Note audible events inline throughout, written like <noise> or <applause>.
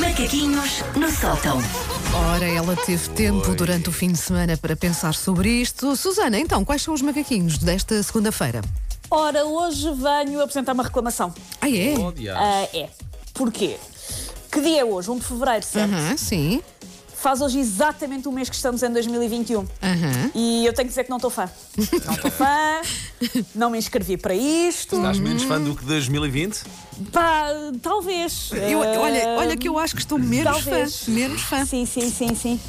Macaquinhos no sótão. Ora, ela teve tempo durante o fim de semana para pensar sobre isto. Susana, então, quais são os macaquinhos desta segunda-feira? Ora, hoje venho apresentar uma reclamação. Ah, é? Ah, é. Porquê? Que dia é hoje? 1 de fevereiro, certo? Aham, sim. Faz hoje exatamente um mês que estamos em 2021. Aham. E eu tenho que dizer que não estou fã. Não estou fã, não me inscrevi para isto. Estás menos fã do que 2020? Pá, talvez. Eu- olha, olha que eu acho que estou menos talvez. fã. Menos fã. Sim, sim, sim, sim.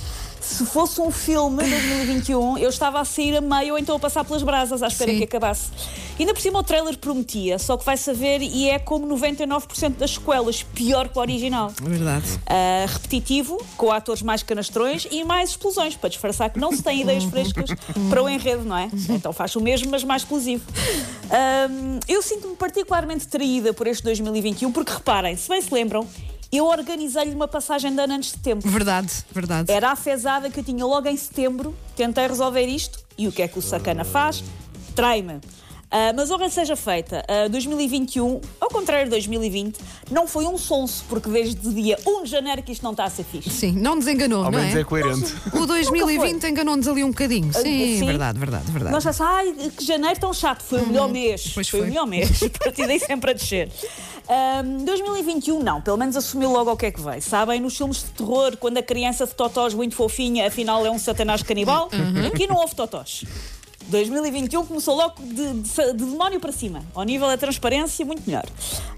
Se fosse um filme de 2021, eu estava a sair a meio ou então a passar pelas brasas à espera Sim. que acabasse. Ainda por cima o trailer prometia, só que vai saber e é como 99% das sequelas, pior que o original. Verdade. Ah, repetitivo, com atores mais canastrões e mais explosões, para disfarçar que não se tem ideias frescas para o enredo, não é? Então faz o mesmo, mas mais explosivo. Ahm, eu sinto-me particularmente traída por este 2021, porque reparem, se bem se lembram, eu organizei-lhe uma passagem de ano antes de tempo. Verdade, verdade. Era a fezada que eu tinha logo em setembro, tentei resolver isto, e o que é que o sacana faz? Trai-me. Ah, mas honra seja feita, ah, 2021, ao contrário de 2020, não foi um sonso, porque desde o dia 1 de janeiro que isto não está a ser fixe. Sim, não nos enganou, Ao não menos é? é coerente. O 2020 enganou-nos ali um bocadinho. Sim, sim. verdade, verdade, verdade. Nós pensamos, ai, que janeiro tão chato, foi o melhor mês. pois foi, foi. o melhor mês, <laughs> a partir daí sempre a descer. Ahm, 2021 não, pelo menos assumiu logo o que é que veio. Sabem, nos filmes de terror, quando a criança de totós muito fofinha, afinal é um satanás canibal, aqui não houve totós. 2021 começou logo de, de- de demónio para cima. Ao nível da transparência, muito melhor.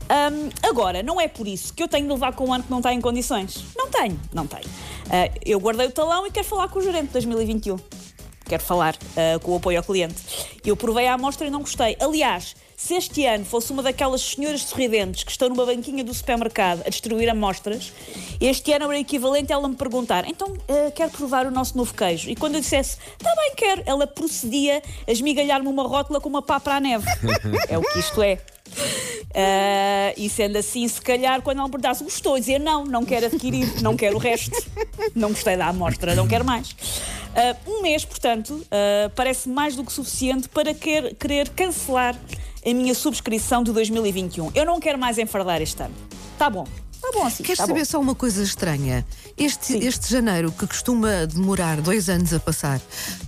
Ahm, agora, não é por isso que eu tenho de levar com um ano que não está em condições. Não tenho, não tenho. Ah, eu guardei o talão e quero falar com o gerente de 2021 quero falar ah, com o apoio ao cliente. Eu provei a amostra e não gostei. Aliás, se este ano fosse uma daquelas senhoras sorridentes que estão numa banquinha do supermercado a distribuir amostras, este ano era equivalente a ela me perguntar: então ah, quero provar o nosso novo queijo. E quando eu dissesse: está bem, quero, ela procedia a esmigalhar-me uma rótula com uma pá para a neve. <laughs> é o que isto é. Ah, e sendo assim, se calhar, quando ela me perguntasse, gostou, dizia não, não quero adquirir, não quero o resto, não gostei da amostra, não quero mais. Ah, um mês, portanto, ah, parece mais do que suficiente para quer- querer cancelar a minha subscrição de 2021. Eu não quero mais enfardar este ano. Tá bom, tá bom assim. Queres tá saber bom. só uma coisa estranha? Este, Sim. este janeiro, que costuma demorar dois anos a passar,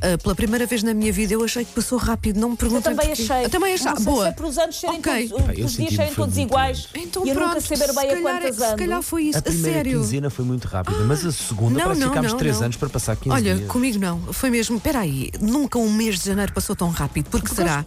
ah, pela primeira vez na minha vida, eu achei que passou rápido. Não me Eu perguntem também porquê. achei. Eu também achei. Não sei Boa. se é por os anos serem Ok. todos, eu os dias serem todos iguais Então e eu pronto, nunca saber bem se a calhar, quantas se ando. calhar foi isso. A primeira sério. quinzena foi muito rápida, mas a segunda parece que ficámos 3 anos para passar 15 Olha, dias. comigo não. Foi mesmo. Espera aí, nunca um mês de janeiro passou tão rápido. Por que será?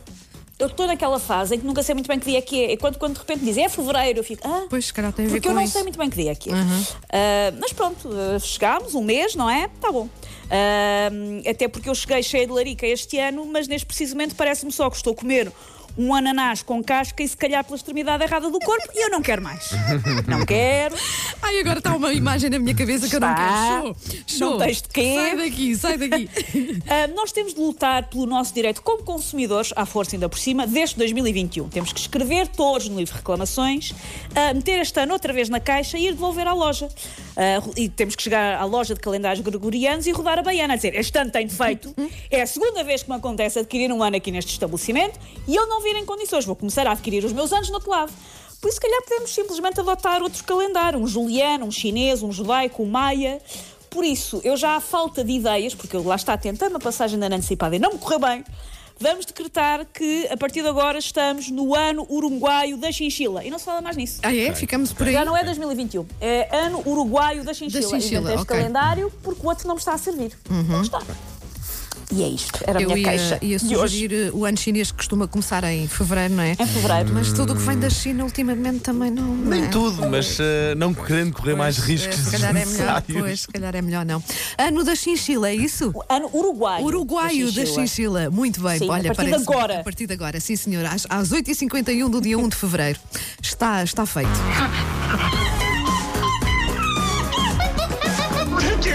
Eu estou naquela fase em que nunca sei muito bem que dia é que é. E quando, quando de repente dizem é fevereiro, eu fico. Ah, Pois, se calhar tem a ver porque com eu não isso. Uhum. sei muito bem que dia é que é. Ah, mas pronto, ah, chegámos, um mês, não é? Tá bom. Ah, até porque eu cheguei cheia de larica este ano, mas neste precisamente parece-me só que estou a comer um ananás com casca e se calhar pela extremidade errada do corpo e eu não quero mais. <laughs> não quero. Ai, agora está uma imagem na minha cabeça que eu não Está. quero. Show. Não tens de quê? Sai daqui, sai daqui. <laughs> Ah, nós temos de lutar pelo nosso direito como consumidores, à força ainda por cima, desde 2021. Temos que escrever todos no livro de reclamações, ah, meter este ano outra vez na caixa e ir devolver à loja. Ah, e temos que chegar à loja de calendários gregorianos e rodar a baiana, a dizer, este ano tem defeito, é a segunda vez que me acontece adquirir um ano aqui neste estabelecimento e eu não vir em condições, vou começar a adquirir os meus anos no outro lado. Por isso, se calhar, podemos simplesmente adotar outro calendário, um juliano, um chinês, um judaico, um maia. Por isso, eu já há falta de ideias, porque eu lá está tentando a passagem da antecipada e não me correu bem, vamos decretar que a partir de agora estamos no ano uruguaio da chinchila. E não se fala mais nisso. Ah, é? Ficamos por aí. Já não é 2021, é ano uruguaio da chinchila. Da chinchila, Inventei este ok. calendário porque o outro não me está a servir. Não está. E é isto, era a Eu minha ia, queixa. ia de hoje. sugerir eh, o ano chinês que costuma começar em fevereiro, não é? Em fevereiro. Mas tudo o que vem da China ultimamente também não. não Nem é? tudo, mas eh, não querendo correr mais Pois, riscos eh, Se calhar é melhor, pois, se calhar é melhor não. Ano da chinchila, é isso? Ano uruguaio. Uruguaio da chinchila. Muito bem, Sim, a olha, partir de parece. agora. A partir de agora, sim, senhor. Às, às 8h51 do dia 1 de fevereiro. Está, está feito.